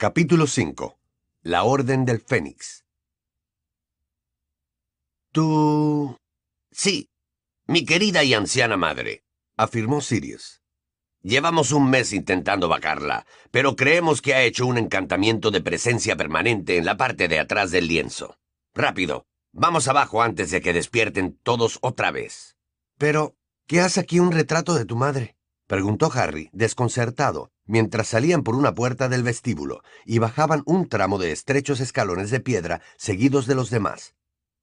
Capítulo 5. La Orden del Fénix. Tú... Sí, mi querida y anciana madre, afirmó Sirius. Llevamos un mes intentando vacarla, pero creemos que ha hecho un encantamiento de presencia permanente en la parte de atrás del lienzo. Rápido, vamos abajo antes de que despierten todos otra vez. Pero, ¿qué hace aquí un retrato de tu madre? preguntó Harry, desconcertado, mientras salían por una puerta del vestíbulo y bajaban un tramo de estrechos escalones de piedra seguidos de los demás.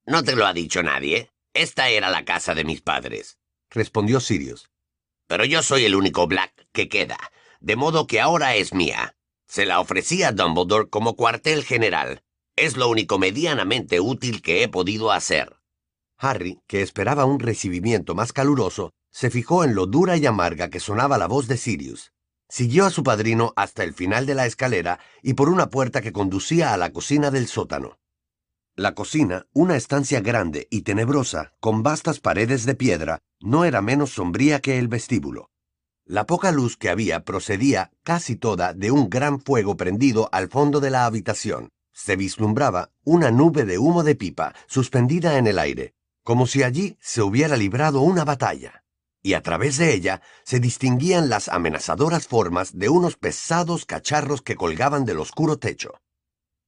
¿No te lo ha dicho nadie? Esta era la casa de mis padres, respondió Sirius. Pero yo soy el único Black que queda, de modo que ahora es mía. Se la ofrecí a Dumbledore como cuartel general. Es lo único medianamente útil que he podido hacer. Harry, que esperaba un recibimiento más caluroso, se fijó en lo dura y amarga que sonaba la voz de Sirius. Siguió a su padrino hasta el final de la escalera y por una puerta que conducía a la cocina del sótano. La cocina, una estancia grande y tenebrosa, con vastas paredes de piedra, no era menos sombría que el vestíbulo. La poca luz que había procedía casi toda de un gran fuego prendido al fondo de la habitación. Se vislumbraba una nube de humo de pipa suspendida en el aire, como si allí se hubiera librado una batalla y a través de ella se distinguían las amenazadoras formas de unos pesados cacharros que colgaban del oscuro techo.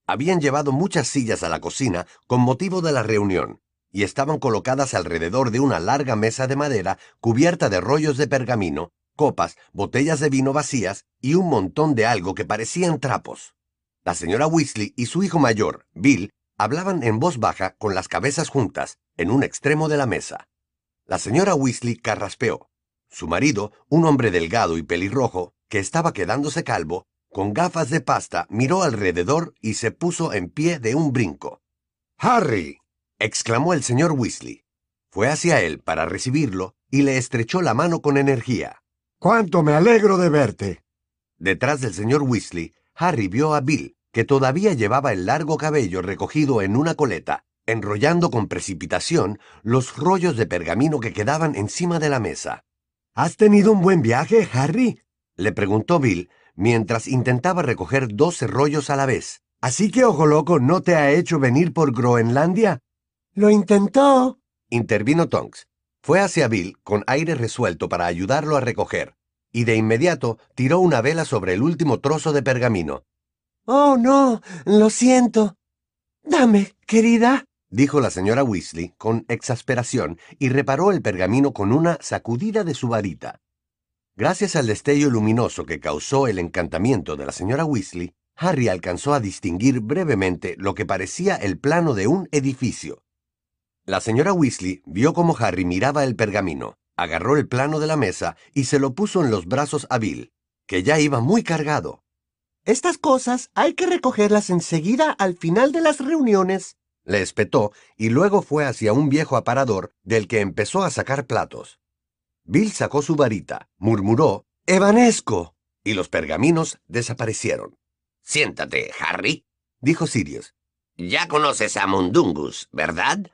Habían llevado muchas sillas a la cocina con motivo de la reunión, y estaban colocadas alrededor de una larga mesa de madera cubierta de rollos de pergamino, copas, botellas de vino vacías y un montón de algo que parecían trapos. La señora Weasley y su hijo mayor, Bill, hablaban en voz baja con las cabezas juntas, en un extremo de la mesa. La señora Weasley carraspeó. Su marido, un hombre delgado y pelirrojo, que estaba quedándose calvo, con gafas de pasta, miró alrededor y se puso en pie de un brinco. Harry. exclamó el señor Weasley. Fue hacia él para recibirlo y le estrechó la mano con energía. ¡Cuánto me alegro de verte! Detrás del señor Weasley, Harry vio a Bill, que todavía llevaba el largo cabello recogido en una coleta enrollando con precipitación los rollos de pergamino que quedaban encima de la mesa. ¿Has tenido un buen viaje, Harry? le preguntó Bill mientras intentaba recoger doce rollos a la vez. ¿Así que Ojo Loco no te ha hecho venir por Groenlandia? Lo intentó, intervino Tonks. Fue hacia Bill con aire resuelto para ayudarlo a recoger, y de inmediato tiró una vela sobre el último trozo de pergamino. Oh, no, lo siento. Dame, querida dijo la señora Weasley con exasperación y reparó el pergamino con una sacudida de su varita. Gracias al destello luminoso que causó el encantamiento de la señora Weasley, Harry alcanzó a distinguir brevemente lo que parecía el plano de un edificio. La señora Weasley vio cómo Harry miraba el pergamino, agarró el plano de la mesa y se lo puso en los brazos a Bill, que ya iba muy cargado. Estas cosas hay que recogerlas enseguida al final de las reuniones, le espetó y luego fue hacia un viejo aparador del que empezó a sacar platos. Bill sacó su varita, murmuró Evanesco, y los pergaminos desaparecieron. Siéntate, Harry, dijo Sirius. Ya conoces a Mundungus, ¿verdad?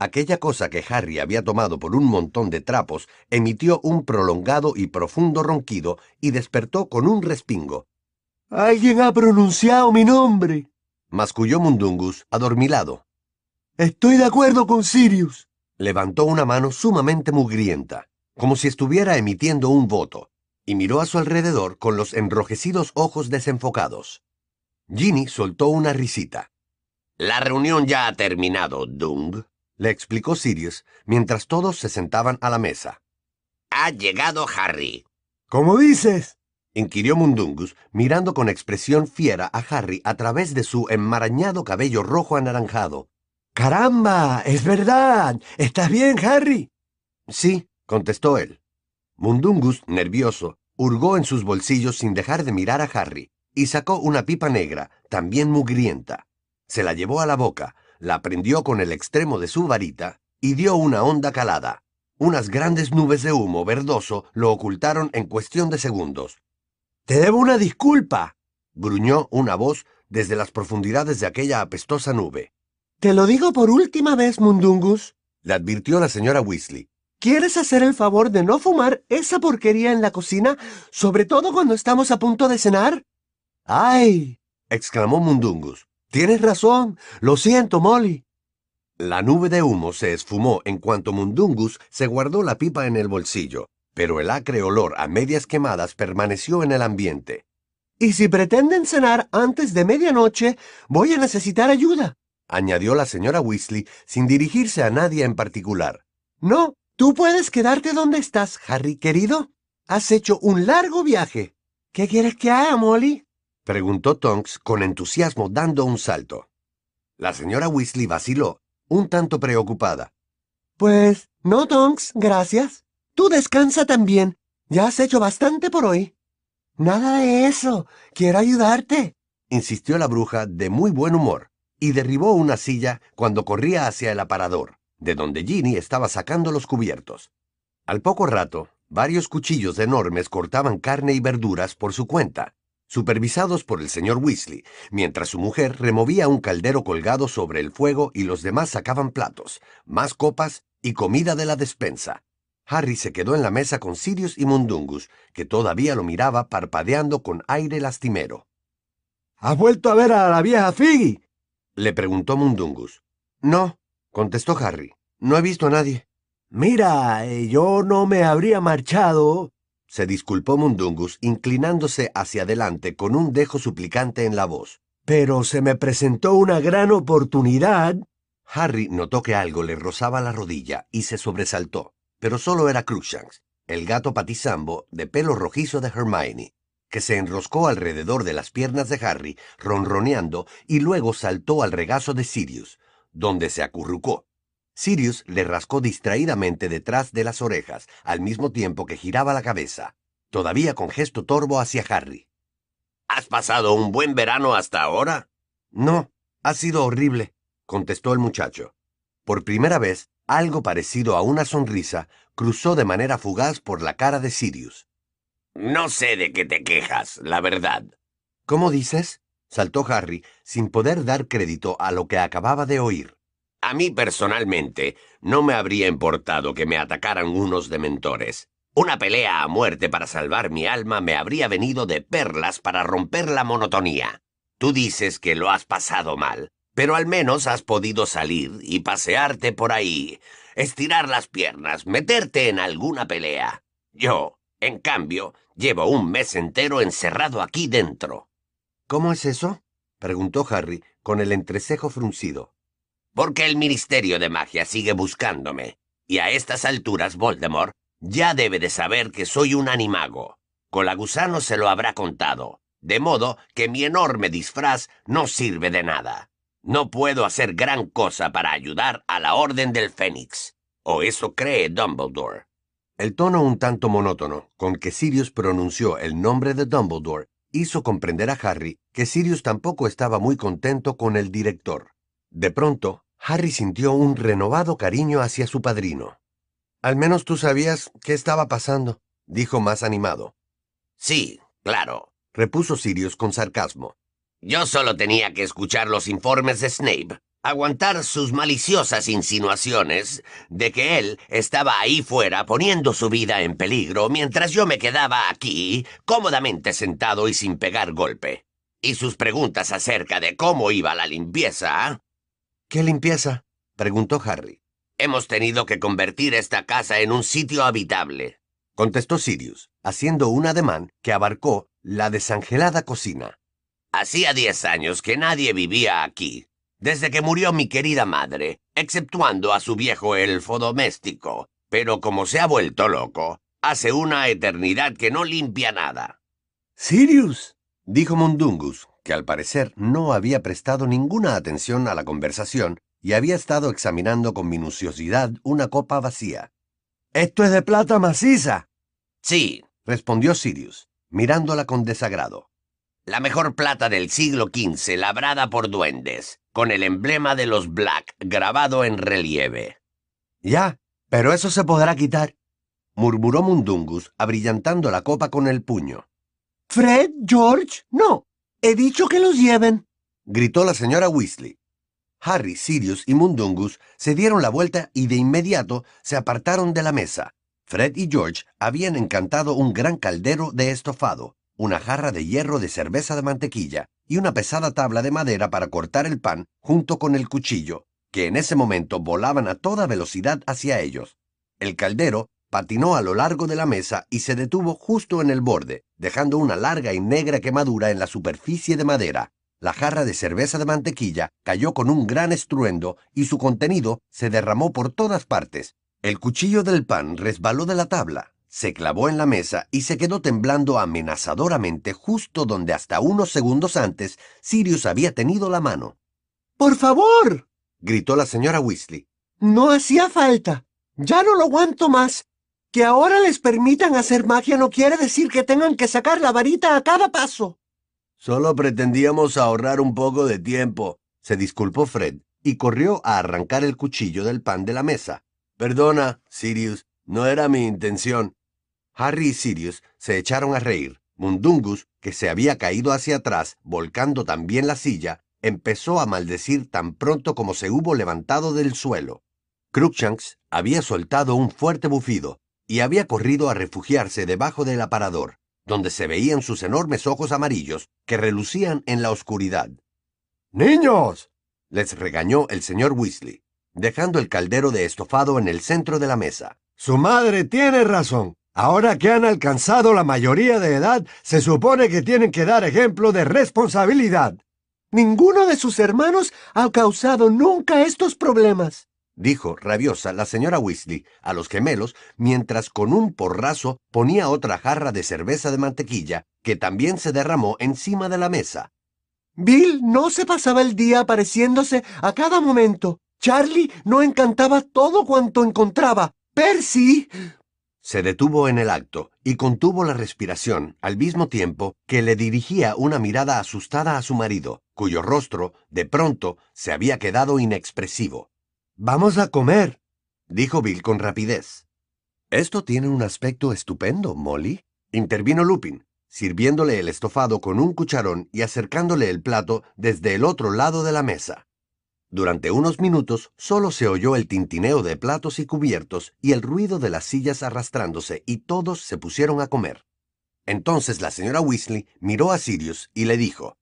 Aquella cosa que Harry había tomado por un montón de trapos emitió un prolongado y profundo ronquido y despertó con un respingo. Alguien ha pronunciado mi nombre masculló Mundungus, adormilado. Estoy de acuerdo con Sirius. Levantó una mano sumamente mugrienta, como si estuviera emitiendo un voto, y miró a su alrededor con los enrojecidos ojos desenfocados. Ginny soltó una risita. La reunión ya ha terminado, Dung, le explicó Sirius, mientras todos se sentaban a la mesa. Ha llegado Harry. ¿Cómo dices? Inquirió Mundungus, mirando con expresión fiera a Harry a través de su enmarañado cabello rojo anaranjado. ¡Caramba! ¡Es verdad! ¿Estás bien, Harry? Sí, contestó él. Mundungus, nervioso, hurgó en sus bolsillos sin dejar de mirar a Harry, y sacó una pipa negra, también mugrienta. Se la llevó a la boca, la prendió con el extremo de su varita y dio una honda calada. Unas grandes nubes de humo verdoso lo ocultaron en cuestión de segundos. Te debo una disculpa, gruñó una voz desde las profundidades de aquella apestosa nube. Te lo digo por última vez, Mundungus, le advirtió la señora Weasley. ¿Quieres hacer el favor de no fumar esa porquería en la cocina, sobre todo cuando estamos a punto de cenar? ¡Ay! exclamó Mundungus. Tienes razón. Lo siento, Molly. La nube de humo se esfumó en cuanto Mundungus se guardó la pipa en el bolsillo, pero el acre olor a medias quemadas permaneció en el ambiente. Y si pretenden cenar antes de medianoche, voy a necesitar ayuda, añadió la señora Weasley sin dirigirse a nadie en particular. No, tú puedes quedarte donde estás, Harry querido. Has hecho un largo viaje. ¿Qué quieres que haga, Molly? preguntó Tonks con entusiasmo dando un salto. La señora Weasley vaciló, un tanto preocupada. Pues no, Tonks, gracias. Tú descansa también. Ya has hecho bastante por hoy. Nada de eso. Quiero ayudarte, insistió la bruja de muy buen humor, y derribó una silla cuando corría hacia el aparador, de donde Ginny estaba sacando los cubiertos. Al poco rato, varios cuchillos enormes cortaban carne y verduras por su cuenta, supervisados por el señor Weasley, mientras su mujer removía un caldero colgado sobre el fuego y los demás sacaban platos, más copas y comida de la despensa. Harry se quedó en la mesa con Sirius y Mundungus, que todavía lo miraba parpadeando con aire lastimero. ¿Has vuelto a ver a la vieja Figgy? le preguntó Mundungus. No, contestó Harry. No he visto a nadie. Mira, eh, yo no me habría marchado se disculpó Mundungus, inclinándose hacia adelante con un dejo suplicante en la voz. Pero se me presentó una gran oportunidad. Harry notó que algo le rozaba la rodilla y se sobresaltó, pero solo era Crookshanks, el gato patizambo de pelo rojizo de Hermione, que se enroscó alrededor de las piernas de Harry, ronroneando, y luego saltó al regazo de Sirius, donde se acurrucó. Sirius le rascó distraídamente detrás de las orejas, al mismo tiempo que giraba la cabeza, todavía con gesto torvo hacia Harry. ¿Has pasado un buen verano hasta ahora? No, ha sido horrible, contestó el muchacho. Por primera vez, algo parecido a una sonrisa cruzó de manera fugaz por la cara de Sirius. No sé de qué te quejas, la verdad. ¿Cómo dices? saltó Harry, sin poder dar crédito a lo que acababa de oír. A mí personalmente no me habría importado que me atacaran unos dementores. Una pelea a muerte para salvar mi alma me habría venido de perlas para romper la monotonía. Tú dices que lo has pasado mal, pero al menos has podido salir y pasearte por ahí, estirar las piernas, meterte en alguna pelea. Yo, en cambio, llevo un mes entero encerrado aquí dentro. ¿Cómo es eso? preguntó Harry, con el entrecejo fruncido. Porque el Ministerio de Magia sigue buscándome, y a estas alturas Voldemort ya debe de saber que soy un animago. Colagusano se lo habrá contado, de modo que mi enorme disfraz no sirve de nada. No puedo hacer gran cosa para ayudar a la Orden del Fénix. O eso cree Dumbledore. El tono un tanto monótono con que Sirius pronunció el nombre de Dumbledore hizo comprender a Harry que Sirius tampoco estaba muy contento con el director. De pronto, Harry sintió un renovado cariño hacia su padrino. Al menos tú sabías qué estaba pasando, dijo más animado. Sí, claro, repuso Sirius con sarcasmo. Yo solo tenía que escuchar los informes de Snape, aguantar sus maliciosas insinuaciones de que él estaba ahí fuera poniendo su vida en peligro mientras yo me quedaba aquí, cómodamente sentado y sin pegar golpe. Y sus preguntas acerca de cómo iba la limpieza ¿Qué limpieza? preguntó Harry. Hemos tenido que convertir esta casa en un sitio habitable, contestó Sirius, haciendo un ademán que abarcó la desangelada cocina. Hacía diez años que nadie vivía aquí, desde que murió mi querida madre, exceptuando a su viejo elfo doméstico, pero como se ha vuelto loco, hace una eternidad que no limpia nada. Sirius, dijo Mundungus, que al parecer no había prestado ninguna atención a la conversación y había estado examinando con minuciosidad una copa vacía. Esto es de plata maciza. Sí, respondió Sirius, mirándola con desagrado. La mejor plata del siglo XV labrada por duendes, con el emblema de los Black grabado en relieve. Ya, pero eso se podrá quitar, murmuró Mundungus, abrillantando la copa con el puño. Fred, George, no, He dicho que los lleven, gritó la señora Weasley. Harry, Sirius y Mundungus se dieron la vuelta y de inmediato se apartaron de la mesa. Fred y George habían encantado un gran caldero de estofado, una jarra de hierro de cerveza de mantequilla y una pesada tabla de madera para cortar el pan junto con el cuchillo, que en ese momento volaban a toda velocidad hacia ellos. El caldero patinó a lo largo de la mesa y se detuvo justo en el borde, dejando una larga y negra quemadura en la superficie de madera. La jarra de cerveza de mantequilla cayó con un gran estruendo y su contenido se derramó por todas partes. El cuchillo del pan resbaló de la tabla, se clavó en la mesa y se quedó temblando amenazadoramente justo donde hasta unos segundos antes Sirius había tenido la mano. ¡Por favor! gritó la señora Weasley. No hacía falta. Ya no lo aguanto más. Que ahora les permitan hacer magia no quiere decir que tengan que sacar la varita a cada paso. Solo pretendíamos ahorrar un poco de tiempo, se disculpó Fred, y corrió a arrancar el cuchillo del pan de la mesa. Perdona, Sirius, no era mi intención. Harry y Sirius se echaron a reír. Mundungus, que se había caído hacia atrás, volcando también la silla, empezó a maldecir tan pronto como se hubo levantado del suelo. Cruikshanks había soltado un fuerte bufido y había corrido a refugiarse debajo del aparador donde se veían sus enormes ojos amarillos que relucían en la oscuridad. ¡Niños! les regañó el señor Weasley, dejando el caldero de estofado en el centro de la mesa. Su madre tiene razón. Ahora que han alcanzado la mayoría de edad, se supone que tienen que dar ejemplo de responsabilidad. Ninguno de sus hermanos ha causado nunca estos problemas dijo rabiosa la señora Weasley a los gemelos mientras con un porrazo ponía otra jarra de cerveza de mantequilla que también se derramó encima de la mesa. Bill no se pasaba el día apareciéndose a cada momento. Charlie no encantaba todo cuanto encontraba. Percy. Se detuvo en el acto y contuvo la respiración al mismo tiempo que le dirigía una mirada asustada a su marido, cuyo rostro, de pronto, se había quedado inexpresivo. Vamos a comer, dijo Bill con rapidez. Esto tiene un aspecto estupendo, Molly, intervino Lupin, sirviéndole el estofado con un cucharón y acercándole el plato desde el otro lado de la mesa. Durante unos minutos solo se oyó el tintineo de platos y cubiertos y el ruido de las sillas arrastrándose y todos se pusieron a comer. Entonces la señora Weasley miró a Sirius y le dijo,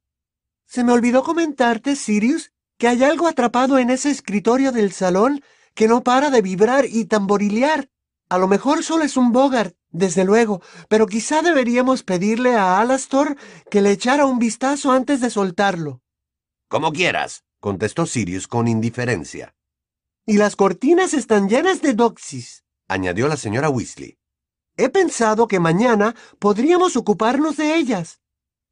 Se me olvidó comentarte, Sirius, que hay algo atrapado en ese escritorio del salón que no para de vibrar y tamborilear. A lo mejor solo es un Bogart, desde luego, pero quizá deberíamos pedirle a Alastor que le echara un vistazo antes de soltarlo. Como quieras, contestó Sirius con indiferencia. Y las cortinas están llenas de doxis, añadió la señora Weasley. He pensado que mañana podríamos ocuparnos de ellas.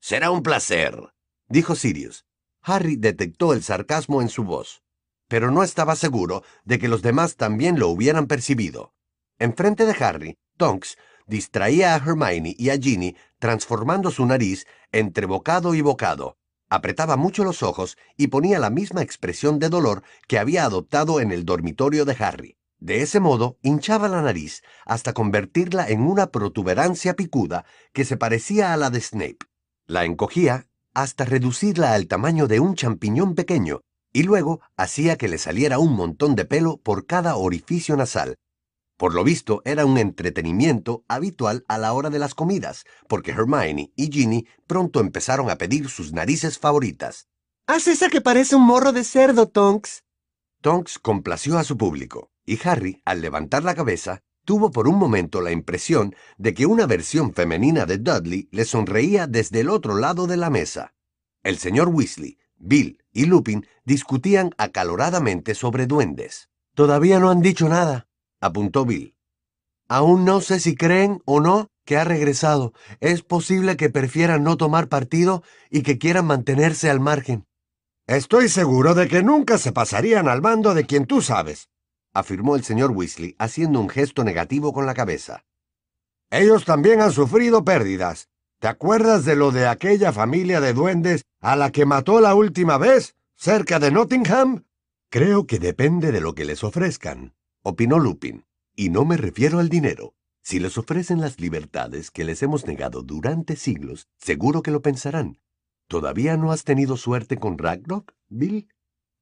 Será un placer, dijo Sirius. Harry detectó el sarcasmo en su voz, pero no estaba seguro de que los demás también lo hubieran percibido. Enfrente de Harry, Tonks distraía a Hermione y a Ginny transformando su nariz entre bocado y bocado. Apretaba mucho los ojos y ponía la misma expresión de dolor que había adoptado en el dormitorio de Harry. De ese modo, hinchaba la nariz hasta convertirla en una protuberancia picuda que se parecía a la de Snape. La encogía hasta reducirla al tamaño de un champiñón pequeño, y luego hacía que le saliera un montón de pelo por cada orificio nasal. Por lo visto, era un entretenimiento habitual a la hora de las comidas, porque Hermione y Ginny pronto empezaron a pedir sus narices favoritas. Haz esa que parece un morro de cerdo, Tonks. Tonks complació a su público, y Harry, al levantar la cabeza, tuvo por un momento la impresión de que una versión femenina de Dudley le sonreía desde el otro lado de la mesa. El señor Weasley, Bill y Lupin discutían acaloradamente sobre duendes. Todavía no han dicho nada, apuntó Bill. Aún no sé si creen o no que ha regresado. Es posible que prefieran no tomar partido y que quieran mantenerse al margen. Estoy seguro de que nunca se pasarían al mando de quien tú sabes, afirmó el señor Weasley haciendo un gesto negativo con la cabeza. Ellos también han sufrido pérdidas. ¿Te acuerdas de lo de aquella familia de duendes a la que mató la última vez, cerca de Nottingham? Creo que depende de lo que les ofrezcan, opinó Lupin. Y no me refiero al dinero. Si les ofrecen las libertades que les hemos negado durante siglos, seguro que lo pensarán. ¿Todavía no has tenido suerte con Ragnarok, Bill?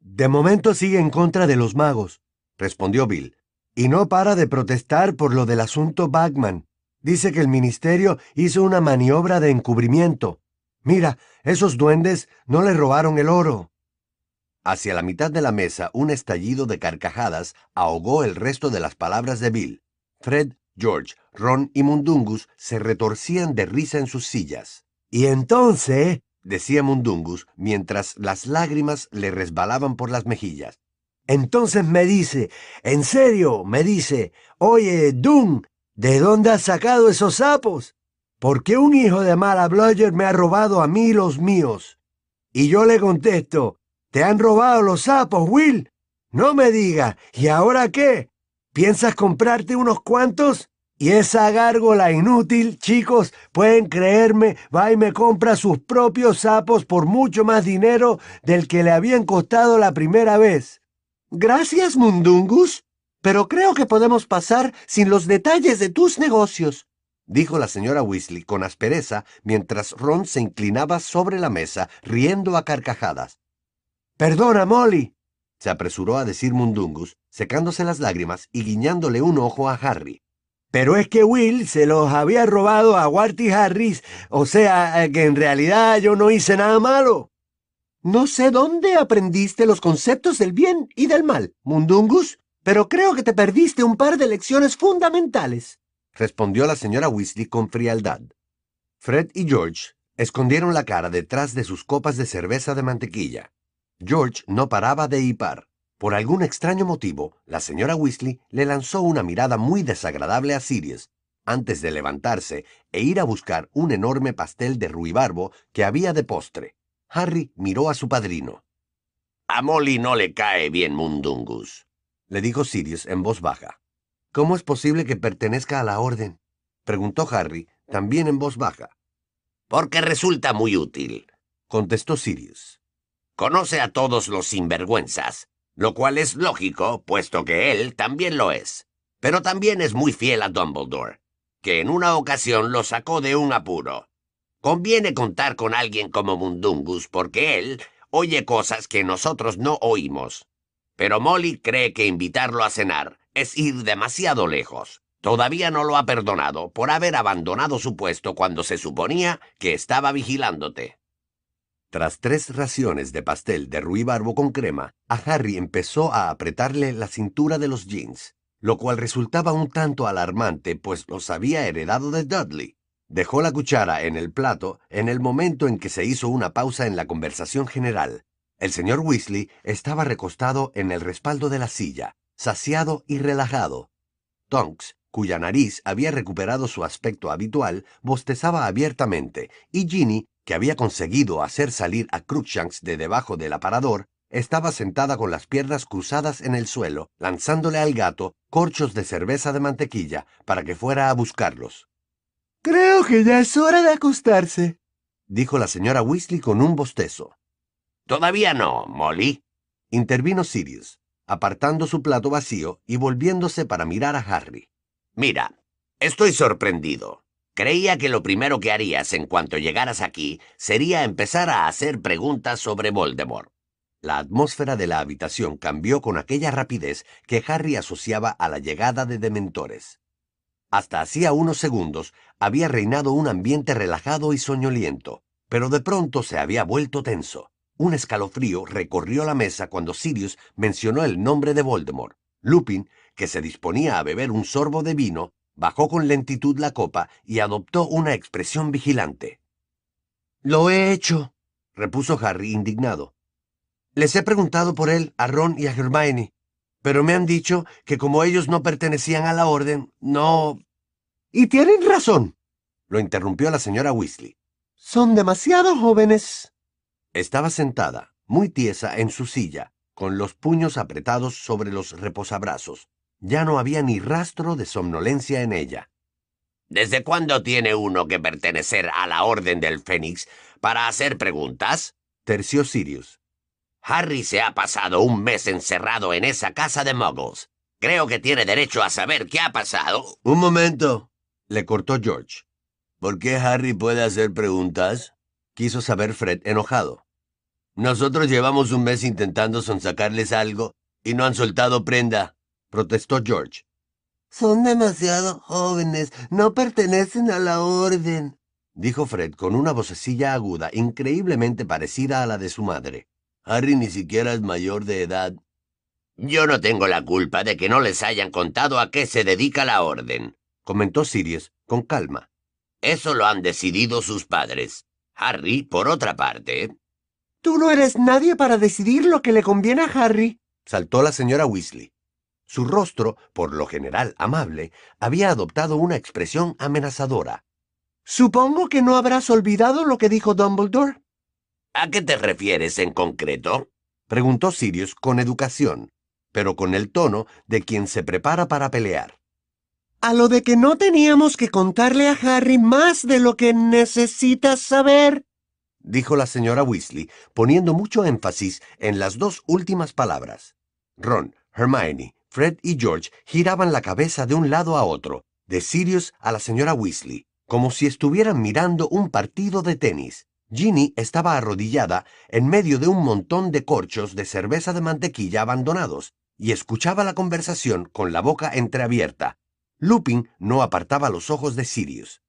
De momento sigue en contra de los magos, respondió Bill. Y no para de protestar por lo del asunto Bagman. Dice que el ministerio hizo una maniobra de encubrimiento. Mira, esos duendes no le robaron el oro. Hacia la mitad de la mesa, un estallido de carcajadas ahogó el resto de las palabras de Bill. Fred, George, Ron y Mundungus se retorcían de risa en sus sillas. Y entonces, decía Mundungus, mientras las lágrimas le resbalaban por las mejillas. Entonces me dice, en serio, me dice, oye, Dun, ¿de dónde has sacado esos sapos? Porque un hijo de mala Bludger me ha robado a mí los míos. Y yo le contesto, ¿te han robado los sapos, Will? No me diga, ¿y ahora qué? ¿Piensas comprarte unos cuantos? Y esa gárgola inútil, chicos, pueden creerme, va y me compra sus propios sapos por mucho más dinero del que le habían costado la primera vez. Gracias, Mundungus, pero creo que podemos pasar sin los detalles de tus negocios, dijo la señora Weasley con aspereza mientras Ron se inclinaba sobre la mesa, riendo a carcajadas. Perdona, Molly, se apresuró a decir Mundungus, secándose las lágrimas y guiñándole un ojo a Harry. Pero es que Will se los había robado a Warty Harris, o sea, eh, que en realidad yo no hice nada malo. No sé dónde aprendiste los conceptos del bien y del mal, Mundungus, pero creo que te perdiste un par de lecciones fundamentales, respondió la señora Weasley con frialdad. Fred y George escondieron la cara detrás de sus copas de cerveza de mantequilla. George no paraba de hipar. Por algún extraño motivo, la señora Weasley le lanzó una mirada muy desagradable a Sirius, antes de levantarse e ir a buscar un enorme pastel de ruibarbo que había de postre. Harry miró a su padrino. A Molly no le cae bien Mundungus, le dijo Sirius en voz baja. ¿Cómo es posible que pertenezca a la orden? preguntó Harry, también en voz baja. Porque resulta muy útil, contestó Sirius. Conoce a todos los sinvergüenzas lo cual es lógico, puesto que él también lo es. Pero también es muy fiel a Dumbledore, que en una ocasión lo sacó de un apuro. Conviene contar con alguien como Mundungus, porque él oye cosas que nosotros no oímos. Pero Molly cree que invitarlo a cenar es ir demasiado lejos. Todavía no lo ha perdonado por haber abandonado su puesto cuando se suponía que estaba vigilándote. Tras tres raciones de pastel de ruibarbo con crema, a Harry empezó a apretarle la cintura de los jeans, lo cual resultaba un tanto alarmante, pues los había heredado de Dudley. Dejó la cuchara en el plato en el momento en que se hizo una pausa en la conversación general. El señor Weasley estaba recostado en el respaldo de la silla, saciado y relajado. Tonks, cuya nariz había recuperado su aspecto habitual, bostezaba abiertamente, y Ginny que había conseguido hacer salir a Cruikshanks de debajo del aparador, estaba sentada con las piernas cruzadas en el suelo, lanzándole al gato corchos de cerveza de mantequilla para que fuera a buscarlos. Creo que ya es hora de acostarse, dijo la señora Weasley con un bostezo. Todavía no, Molly, intervino Sirius, apartando su plato vacío y volviéndose para mirar a Harry. Mira, estoy sorprendido. Creía que lo primero que harías en cuanto llegaras aquí sería empezar a hacer preguntas sobre Voldemort. La atmósfera de la habitación cambió con aquella rapidez que Harry asociaba a la llegada de dementores. Hasta hacía unos segundos había reinado un ambiente relajado y soñoliento, pero de pronto se había vuelto tenso. Un escalofrío recorrió la mesa cuando Sirius mencionó el nombre de Voldemort. Lupin, que se disponía a beber un sorbo de vino, Bajó con lentitud la copa y adoptó una expresión vigilante. Lo he hecho, repuso Harry indignado. Les he preguntado por él a Ron y a Hermione, pero me han dicho que como ellos no pertenecían a la orden, no... Y tienen razón, lo interrumpió la señora Weasley. Son demasiado jóvenes. Estaba sentada, muy tiesa, en su silla, con los puños apretados sobre los reposabrazos, ya no había ni rastro de somnolencia en ella. ¿Desde cuándo tiene uno que pertenecer a la Orden del Fénix para hacer preguntas? terció Sirius. Harry se ha pasado un mes encerrado en esa casa de muggles. Creo que tiene derecho a saber qué ha pasado. Un momento, le cortó George. ¿Por qué Harry puede hacer preguntas? quiso saber Fred enojado. Nosotros llevamos un mes intentando sonsacarles algo y no han soltado prenda protestó George. Son demasiado jóvenes, no pertenecen a la orden. dijo Fred con una vocecilla aguda increíblemente parecida a la de su madre. Harry ni siquiera es mayor de edad. Yo no tengo la culpa de que no les hayan contado a qué se dedica la orden, comentó Sirius con calma. Eso lo han decidido sus padres. Harry, por otra parte. Tú no eres nadie para decidir lo que le conviene a Harry, saltó la señora Weasley. Su rostro, por lo general amable, había adoptado una expresión amenazadora. Supongo que no habrás olvidado lo que dijo Dumbledore. ¿A qué te refieres en concreto? preguntó Sirius con educación, pero con el tono de quien se prepara para pelear. A lo de que no teníamos que contarle a Harry más de lo que necesitas saber, dijo la señora Weasley, poniendo mucho énfasis en las dos últimas palabras. Ron, Hermione, Fred y George giraban la cabeza de un lado a otro, de Sirius a la señora Weasley, como si estuvieran mirando un partido de tenis. Ginny estaba arrodillada en medio de un montón de corchos de cerveza de mantequilla abandonados y escuchaba la conversación con la boca entreabierta, Lupin no apartaba los ojos de Sirius.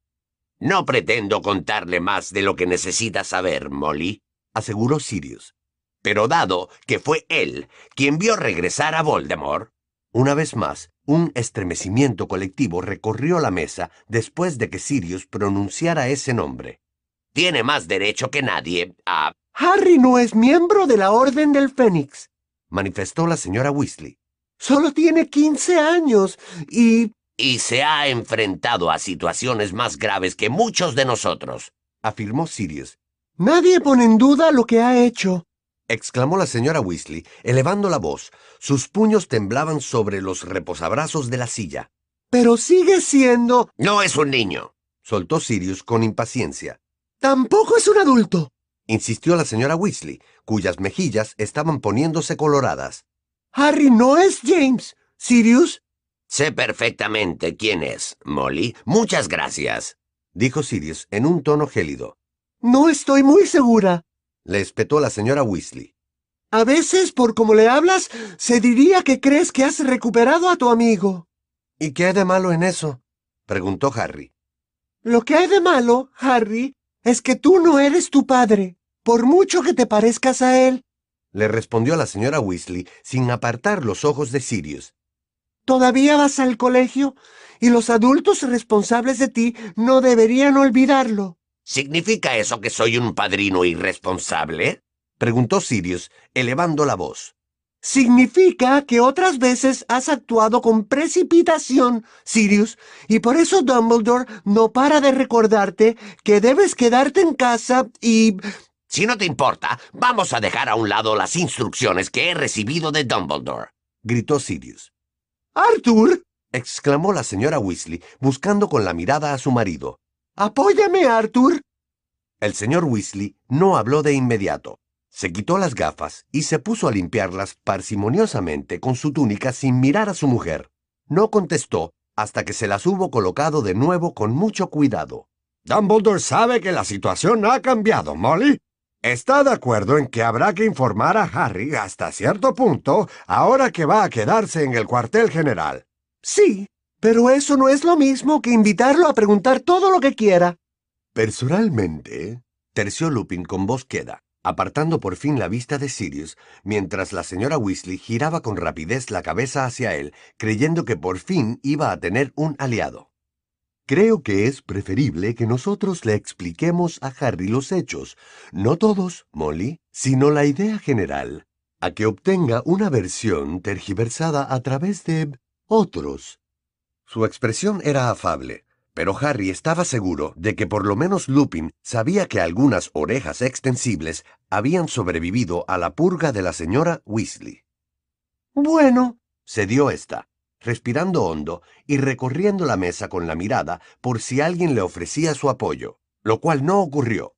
No pretendo contarle más de lo que necesita saber, Molly, aseguró Sirius. Pero dado que fue él quien vio regresar a Voldemort. Una vez más, un estremecimiento colectivo recorrió la mesa después de que Sirius pronunciara ese nombre. Tiene más derecho que nadie a... Harry no es miembro de la Orden del Fénix, manifestó la señora Weasley. Solo tiene quince años y y se ha enfrentado a situaciones más graves que muchos de nosotros, afirmó Sirius. Nadie pone en duda lo que ha hecho, exclamó la señora Weasley, elevando la voz. Sus puños temblaban sobre los reposabrazos de la silla. Pero sigue siendo... No es un niño, soltó Sirius con impaciencia. Tampoco es un adulto, insistió la señora Weasley, cuyas mejillas estaban poniéndose coloradas. Harry no es James. Sirius, Sé perfectamente quién es, Molly. Muchas gracias, dijo Sirius en un tono gélido. No estoy muy segura, le espetó la señora Weasley. A veces, por como le hablas, se diría que crees que has recuperado a tu amigo. ¿Y qué hay de malo en eso? preguntó Harry. Lo que hay de malo, Harry, es que tú no eres tu padre, por mucho que te parezcas a él, le respondió la señora Weasley sin apartar los ojos de Sirius. Todavía vas al colegio y los adultos responsables de ti no deberían olvidarlo. ¿Significa eso que soy un padrino irresponsable? preguntó Sirius, elevando la voz. Significa que otras veces has actuado con precipitación, Sirius, y por eso Dumbledore no para de recordarte que debes quedarte en casa y... Si no te importa, vamos a dejar a un lado las instrucciones que he recibido de Dumbledore, gritó Sirius. Arthur, exclamó la señora Weasley, buscando con la mirada a su marido. Apóyame, Arthur. El señor Weasley no habló de inmediato. Se quitó las gafas y se puso a limpiarlas parsimoniosamente con su túnica sin mirar a su mujer. No contestó hasta que se las hubo colocado de nuevo con mucho cuidado. Dumbledore sabe que la situación ha cambiado, Molly. Está de acuerdo en que habrá que informar a Harry hasta cierto punto ahora que va a quedarse en el cuartel general. Sí, pero eso no es lo mismo que invitarlo a preguntar todo lo que quiera. Personalmente, terció Lupin con voz queda, apartando por fin la vista de Sirius, mientras la señora Weasley giraba con rapidez la cabeza hacia él, creyendo que por fin iba a tener un aliado. Creo que es preferible que nosotros le expliquemos a Harry los hechos, no todos, Molly, sino la idea general, a que obtenga una versión tergiversada a través de otros. Su expresión era afable, pero Harry estaba seguro de que por lo menos Lupin sabía que algunas orejas extensibles habían sobrevivido a la purga de la señora Weasley. Bueno, se dio esta respirando hondo y recorriendo la mesa con la mirada por si alguien le ofrecía su apoyo, lo cual no ocurrió.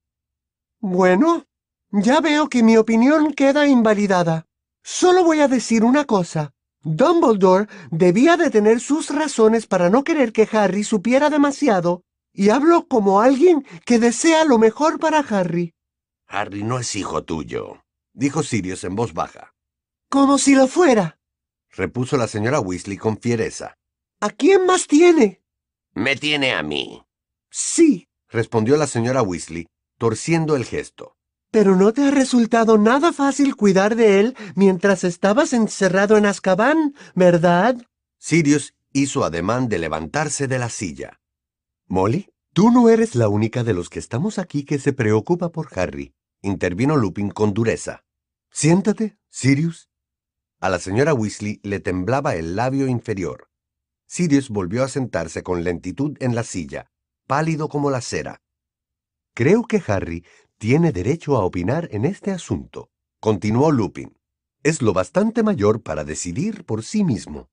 Bueno, ya veo que mi opinión queda invalidada. Solo voy a decir una cosa. Dumbledore debía de tener sus razones para no querer que Harry supiera demasiado, y hablo como alguien que desea lo mejor para Harry. Harry no es hijo tuyo, dijo Sirius en voz baja. Como si lo fuera repuso la señora Weasley con fiereza. ¿A quién más tiene? Me tiene a mí. Sí, respondió la señora Weasley, torciendo el gesto. Pero no te ha resultado nada fácil cuidar de él mientras estabas encerrado en Azkaban, ¿verdad? Sirius hizo ademán de levantarse de la silla. Molly, tú no eres la única de los que estamos aquí que se preocupa por Harry, intervino Lupin con dureza. Siéntate, Sirius. A la señora Weasley le temblaba el labio inferior. Sirius volvió a sentarse con lentitud en la silla, pálido como la cera. Creo que Harry tiene derecho a opinar en este asunto, continuó Lupin. Es lo bastante mayor para decidir por sí mismo.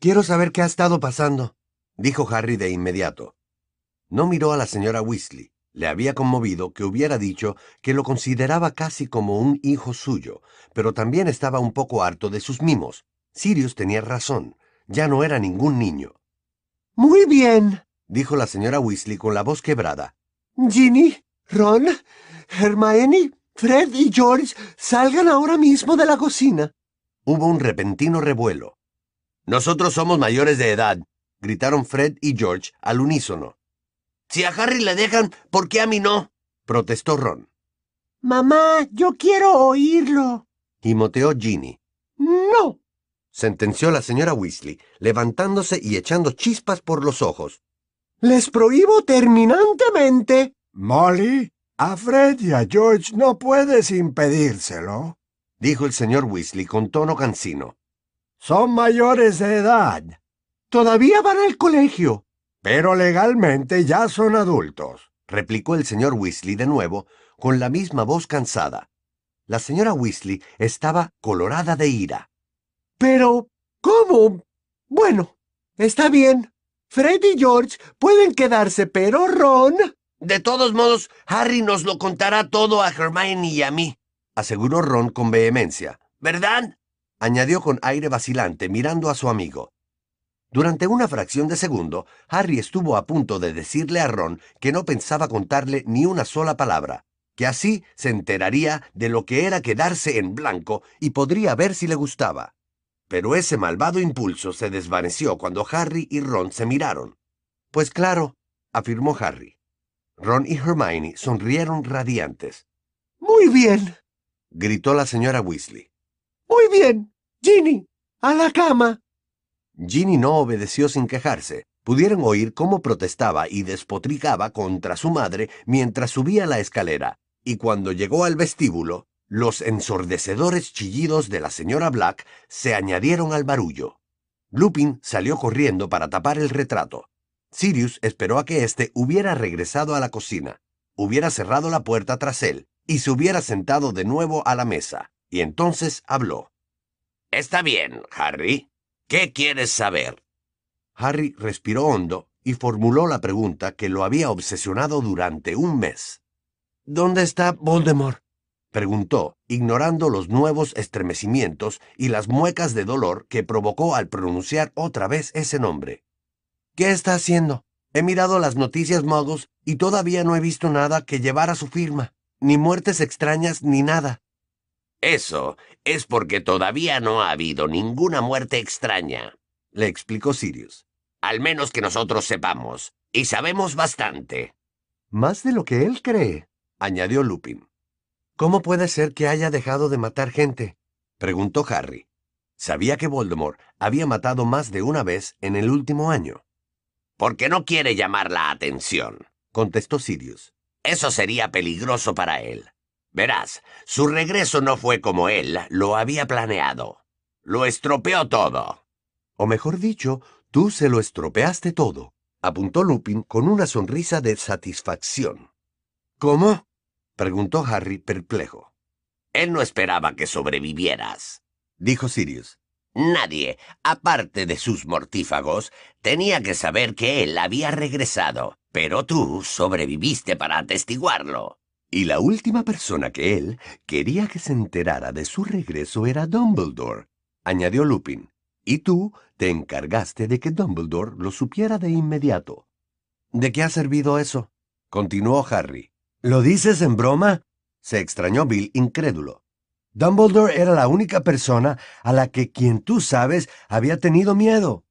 Quiero saber qué ha estado pasando, dijo Harry de inmediato. No miró a la señora Weasley. Le había conmovido que hubiera dicho que lo consideraba casi como un hijo suyo, pero también estaba un poco harto de sus mimos. Sirius tenía razón, ya no era ningún niño. Muy bien, dijo la señora Weasley con la voz quebrada. Ginny, Ron, Hermione, Fred y George salgan ahora mismo de la cocina. Hubo un repentino revuelo. Nosotros somos mayores de edad, gritaron Fred y George al unísono. Si a Harry le dejan, ¿por qué a mí no? protestó Ron. Mamá, yo quiero oírlo. Gimoteó Ginny. No. sentenció la señora Weasley, levantándose y echando chispas por los ojos. Les prohíbo terminantemente. Molly, a Fred y a George no puedes impedírselo, dijo el señor Weasley con tono cansino. Son mayores de edad. Todavía van al colegio. Pero legalmente ya son adultos, replicó el señor Weasley de nuevo, con la misma voz cansada. La señora Weasley estaba colorada de ira. Pero, ¿cómo? Bueno, está bien. Fred y George pueden quedarse, pero Ron... De todos modos, Harry nos lo contará todo a Hermione y a mí, aseguró Ron con vehemencia. ¿Verdad? añadió con aire vacilante, mirando a su amigo. Durante una fracción de segundo, Harry estuvo a punto de decirle a Ron que no pensaba contarle ni una sola palabra, que así se enteraría de lo que era quedarse en blanco y podría ver si le gustaba. Pero ese malvado impulso se desvaneció cuando Harry y Ron se miraron. Pues claro, afirmó Harry. Ron y Hermione sonrieron radiantes. Muy bien, gritó la señora Weasley. Muy bien. Ginny, a la cama. Ginny no obedeció sin quejarse. Pudieron oír cómo protestaba y despotricaba contra su madre mientras subía la escalera, y cuando llegó al vestíbulo, los ensordecedores chillidos de la señora Black se añadieron al barullo. Lupin salió corriendo para tapar el retrato. Sirius esperó a que éste hubiera regresado a la cocina, hubiera cerrado la puerta tras él y se hubiera sentado de nuevo a la mesa, y entonces habló. Está bien, Harry. ¿Qué quieres saber? Harry respiró hondo y formuló la pregunta que lo había obsesionado durante un mes. ¿Dónde está Voldemort? preguntó, ignorando los nuevos estremecimientos y las muecas de dolor que provocó al pronunciar otra vez ese nombre. ¿Qué está haciendo? He mirado las noticias muggles y todavía no he visto nada que llevara su firma, ni muertes extrañas ni nada. Eso es porque todavía no ha habido ninguna muerte extraña, le explicó Sirius. Al menos que nosotros sepamos, y sabemos bastante. Más de lo que él cree, añadió Lupin. ¿Cómo puede ser que haya dejado de matar gente? preguntó Harry. Sabía que Voldemort había matado más de una vez en el último año. Porque no quiere llamar la atención, contestó Sirius. Eso sería peligroso para él. Verás, su regreso no fue como él lo había planeado. Lo estropeó todo. O mejor dicho, tú se lo estropeaste todo, apuntó Lupin con una sonrisa de satisfacción. ¿Cómo? preguntó Harry perplejo. Él no esperaba que sobrevivieras, dijo Sirius. Nadie, aparte de sus mortífagos, tenía que saber que él había regresado, pero tú sobreviviste para atestiguarlo. Y la última persona que él quería que se enterara de su regreso era Dumbledore, añadió Lupin. Y tú te encargaste de que Dumbledore lo supiera de inmediato. ¿De qué ha servido eso? continuó Harry. ¿Lo dices en broma? se extrañó Bill incrédulo. Dumbledore era la única persona a la que quien tú sabes había tenido miedo.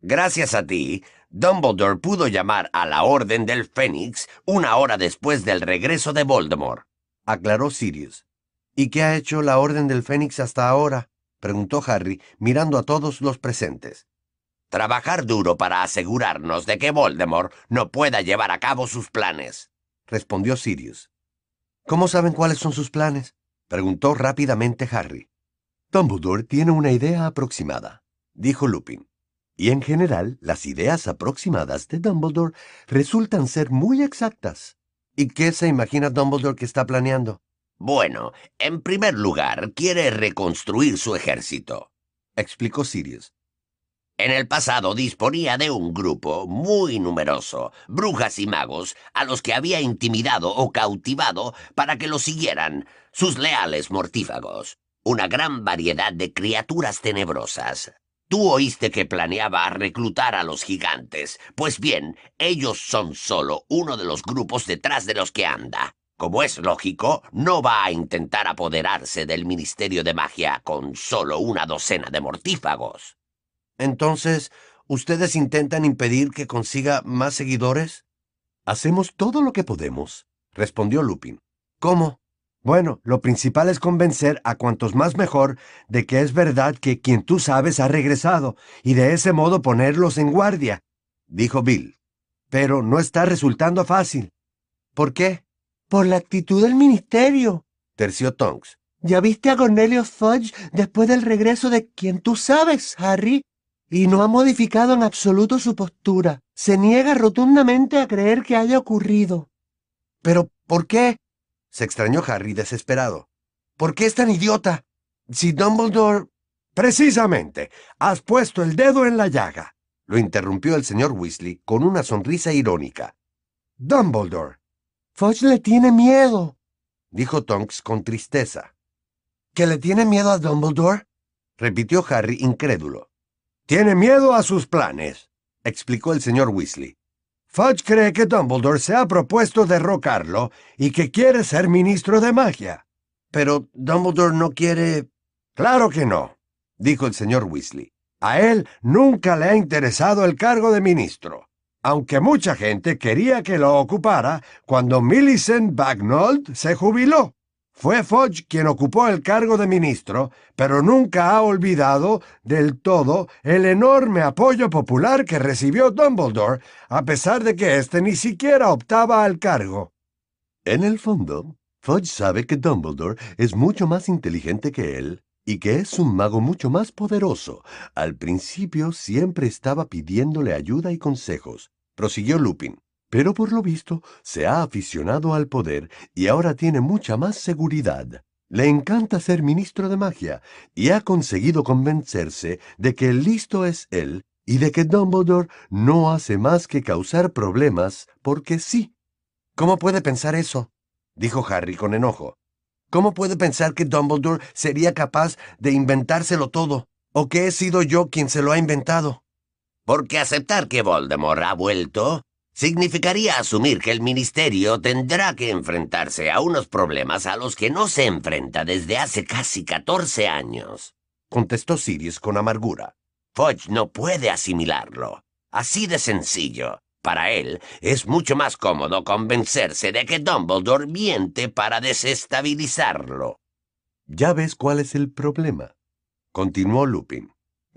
Gracias a ti, Dumbledore pudo llamar a la Orden del Fénix una hora después del regreso de Voldemort, aclaró Sirius. ¿Y qué ha hecho la Orden del Fénix hasta ahora? preguntó Harry, mirando a todos los presentes. Trabajar duro para asegurarnos de que Voldemort no pueda llevar a cabo sus planes, respondió Sirius. ¿Cómo saben cuáles son sus planes? Preguntó rápidamente Harry. Dumbledore tiene una idea aproximada, dijo Lupin. Y en general, las ideas aproximadas de Dumbledore resultan ser muy exactas. ¿Y qué se imagina Dumbledore que está planeando? Bueno, en primer lugar, quiere reconstruir su ejército, explicó Sirius. En el pasado disponía de un grupo muy numeroso, brujas y magos, a los que había intimidado o cautivado para que lo siguieran, sus leales mortífagos. Una gran variedad de criaturas tenebrosas. Tú oíste que planeaba reclutar a los gigantes. Pues bien, ellos son solo uno de los grupos detrás de los que anda. Como es lógico, no va a intentar apoderarse del Ministerio de Magia con solo una docena de mortífagos. Entonces, ¿ustedes intentan impedir que consiga más seguidores? Hacemos todo lo que podemos, respondió Lupin. ¿Cómo? Bueno, lo principal es convencer a cuantos más mejor de que es verdad que quien tú sabes ha regresado, y de ese modo ponerlos en guardia, dijo Bill. Pero no está resultando fácil. ¿Por qué? Por la actitud del ministerio, terció Tonks. ¿Ya viste a Cornelius Fudge después del regreso de quien tú sabes, Harry? Y no ha modificado en absoluto su postura. Se niega rotundamente a creer que haya ocurrido. ¿Pero por qué? se extrañó Harry desesperado. ¿Por qué es tan idiota? Si Dumbledore... Precisamente, has puesto el dedo en la llaga, lo interrumpió el señor Weasley con una sonrisa irónica. Dumbledore. Fudge le tiene miedo, dijo Tonks con tristeza. ¿Que le tiene miedo a Dumbledore? repitió Harry incrédulo. Tiene miedo a sus planes, explicó el señor Weasley. Fudge cree que Dumbledore se ha propuesto derrocarlo y que quiere ser ministro de magia. Pero Dumbledore no quiere... Claro que no, dijo el señor Weasley. A él nunca le ha interesado el cargo de ministro, aunque mucha gente quería que lo ocupara cuando Millicent Bagnold se jubiló. Fue Fudge quien ocupó el cargo de ministro, pero nunca ha olvidado del todo el enorme apoyo popular que recibió Dumbledore, a pesar de que éste ni siquiera optaba al cargo. En el fondo, Fudge sabe que Dumbledore es mucho más inteligente que él y que es un mago mucho más poderoso. Al principio siempre estaba pidiéndole ayuda y consejos, prosiguió Lupin pero por lo visto se ha aficionado al poder y ahora tiene mucha más seguridad. Le encanta ser ministro de magia y ha conseguido convencerse de que el listo es él y de que Dumbledore no hace más que causar problemas porque sí. ¿Cómo puede pensar eso? dijo Harry con enojo. ¿Cómo puede pensar que Dumbledore sería capaz de inventárselo todo? ¿O que he sido yo quien se lo ha inventado? Porque aceptar que Voldemort ha vuelto significaría asumir que el ministerio tendrá que enfrentarse a unos problemas a los que no se enfrenta desde hace casi 14 años, contestó Sirius con amargura. Fudge no puede asimilarlo. Así de sencillo. Para él es mucho más cómodo convencerse de que Dumbledore miente para desestabilizarlo. Ya ves cuál es el problema, continuó Lupin.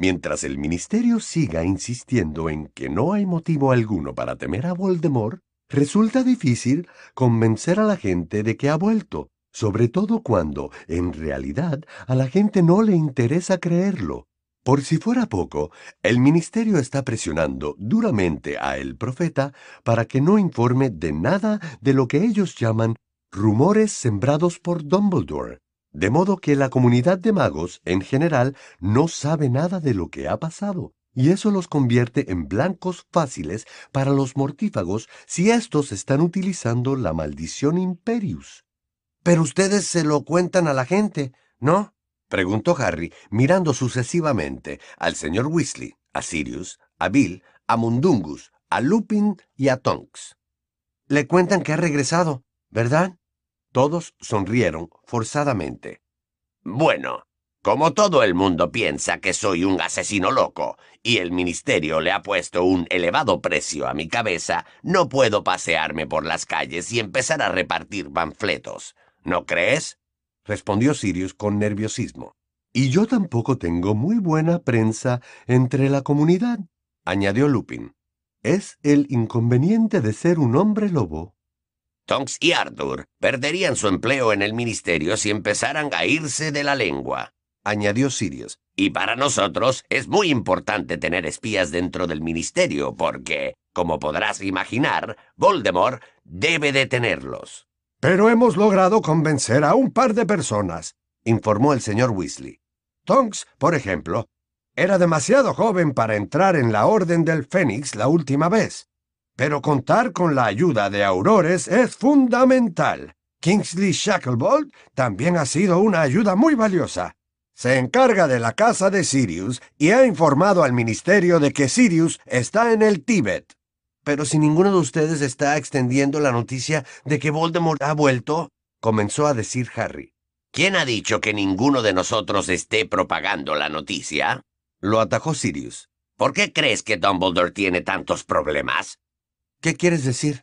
Mientras el ministerio siga insistiendo en que no hay motivo alguno para temer a Voldemort, resulta difícil convencer a la gente de que ha vuelto, sobre todo cuando, en realidad, a la gente no le interesa creerlo. Por si fuera poco, el ministerio está presionando duramente a el profeta para que no informe de nada de lo que ellos llaman rumores sembrados por Dumbledore, de modo que la comunidad de magos, en general, no sabe nada de lo que ha pasado, y eso los convierte en blancos fáciles para los mortífagos si éstos están utilizando la maldición Imperius. Pero ustedes se lo cuentan a la gente, ¿no? preguntó Harry, mirando sucesivamente al señor Weasley, a Sirius, a Bill, a Mundungus, a Lupin y a Tonks. Le cuentan que ha regresado, ¿verdad? Todos sonrieron forzadamente. Bueno, Como todo el mundo piensa que soy un asesino loco y el ministerio le ha puesto un elevado precio a mi cabeza, no puedo pasearme por las calles y empezar a repartir panfletos. ¿No crees? respondió Sirius con nerviosismo. Y yo tampoco tengo muy buena prensa entre la comunidad, añadió Lupin. Es el inconveniente de ser un hombre lobo. Tonks y Arthur perderían su empleo en el ministerio si empezaran a irse de la lengua, añadió Sirius. Y para nosotros es muy importante tener espías dentro del ministerio porque, como podrás imaginar, Voldemort debe detenerlos. Pero hemos logrado convencer a un par de personas, informó el señor Weasley. Tonks, por ejemplo, era demasiado joven para entrar en la Orden del Fénix la última vez. Pero contar con la ayuda de Aurores es fundamental. Kingsley Shacklebolt también ha sido una ayuda muy valiosa. Se encarga de la casa de Sirius y ha informado al ministerio de que Sirius está en el Tíbet. Pero si ninguno de ustedes está extendiendo la noticia de que Voldemort ha vuelto, comenzó a decir Harry. ¿Quién ha dicho que ninguno de nosotros esté propagando la noticia? Lo atajó Sirius. ¿Por qué crees que Dumbledore tiene tantos problemas? ¿Qué quieres decir?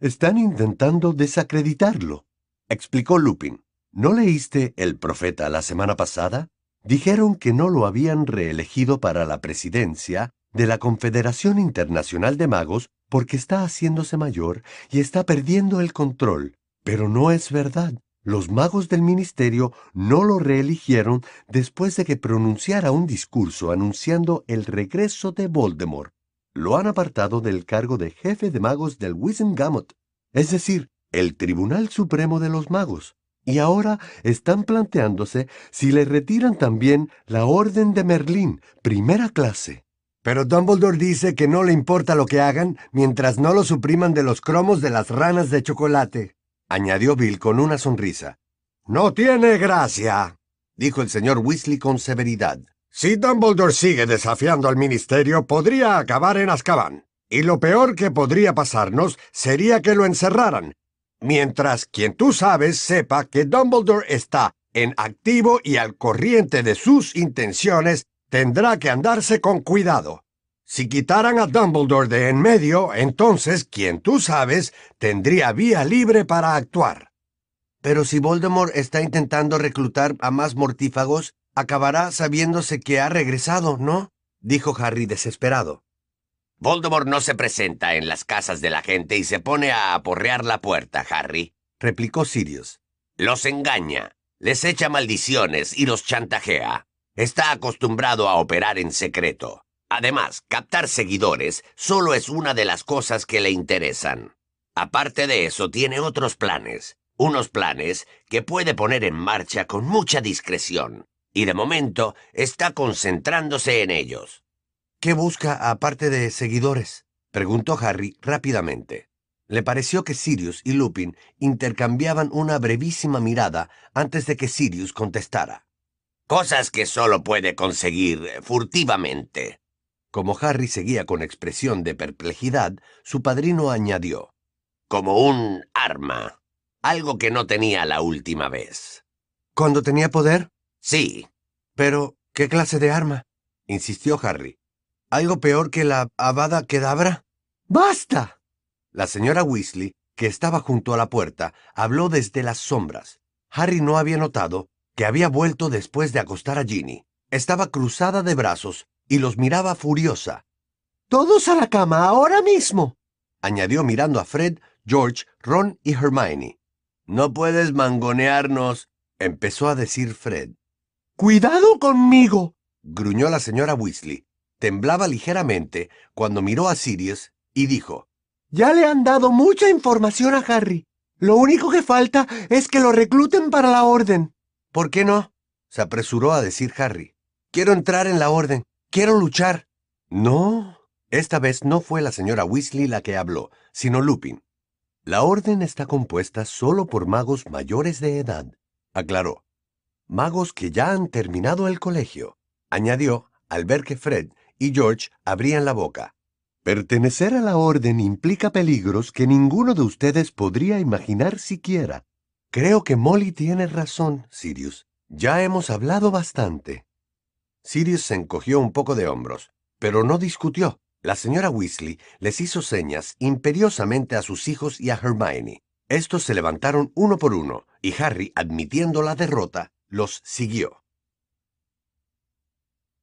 Están intentando desacreditarlo, explicó Lupin. ¿No leíste El Profeta la semana pasada? Dijeron que no lo habían reelegido para la presidencia de la Confederación Internacional de Magos porque está haciéndose mayor y está perdiendo el control. Pero no es verdad. Los magos del ministerio no lo reeligieron después de que pronunciara un discurso anunciando el regreso de Voldemort. Lo han apartado del cargo de jefe de magos del Wizengamot, es decir, el Tribunal Supremo de los Magos. Y ahora están planteándose si le retiran también la Orden de Merlín, primera clase. Pero Dumbledore dice que no le importa lo que hagan mientras no lo supriman de los cromos de las ranas de chocolate, añadió Bill con una sonrisa. No tiene gracia, dijo el señor Weasley con severidad. Si Dumbledore sigue desafiando al ministerio, podría acabar en Azkaban. Y lo peor que podría pasarnos sería que lo encerraran, mientras quien tú sabes sepa que Dumbledore está en activo y al corriente de sus intenciones tendrá que andarse con cuidado. Si quitaran a Dumbledore de en medio, entonces, quien tú sabes, tendría vía libre para actuar. Pero si Voldemort está intentando reclutar a más mortífagos, acabará sabiéndose que ha regresado, ¿no? dijo Harry desesperado. Voldemort no se presenta en las casas de la gente y se pone a aporrear la puerta, Harry, replicó Sirius. Los engaña, les echa maldiciones y los chantajea. Está acostumbrado a operar en secreto. Además, captar seguidores solo es una de las cosas que le interesan. Aparte de eso, tiene otros planes. Unos planes que puede poner en marcha con mucha discreción. Y de momento está concentrándose en ellos. ¿Qué busca aparte de seguidores? preguntó Harry rápidamente. Le pareció que Sirius y Lupin intercambiaban una brevísima mirada antes de que Sirius contestara. Cosas que solo puede conseguir furtivamente. Como Harry seguía con expresión de perplejidad, su padrino añadió. Como un arma. Algo que no tenía la última vez. ¿Cuándo tenía poder? Sí. Pero, ¿qué clase de arma? insistió Harry. ¿Algo peor que la Avada Kedavra? ¡Basta! La señora Weasley, que estaba junto a la puerta, habló desde las sombras. Harry no había notado que había vuelto después de acostar a Ginny. Estaba cruzada de brazos y los miraba furiosa. Todos a la cama, ahora mismo. añadió mirando a Fred, George, Ron y Hermione. No puedes mangonearnos, empezó a decir Fred. Cuidado conmigo, gruñó la señora Weasley. Temblaba ligeramente cuando miró a Sirius y dijo, Ya le han dado mucha información a Harry. Lo único que falta es que lo recluten para la orden. ¿Por qué no? se apresuró a decir Harry. Quiero entrar en la orden. Quiero luchar. No. Esta vez no fue la señora Weasley la que habló, sino Lupin. La orden está compuesta solo por magos mayores de edad, aclaró. Magos que ya han terminado el colegio, añadió al ver que Fred y George abrían la boca. Pertenecer a la orden implica peligros que ninguno de ustedes podría imaginar siquiera. Creo que Molly tiene razón, Sirius. Ya hemos hablado bastante. Sirius se encogió un poco de hombros, pero no discutió. La señora Weasley les hizo señas imperiosamente a sus hijos y a Hermione. Estos se levantaron uno por uno, y Harry, admitiendo la derrota, los siguió.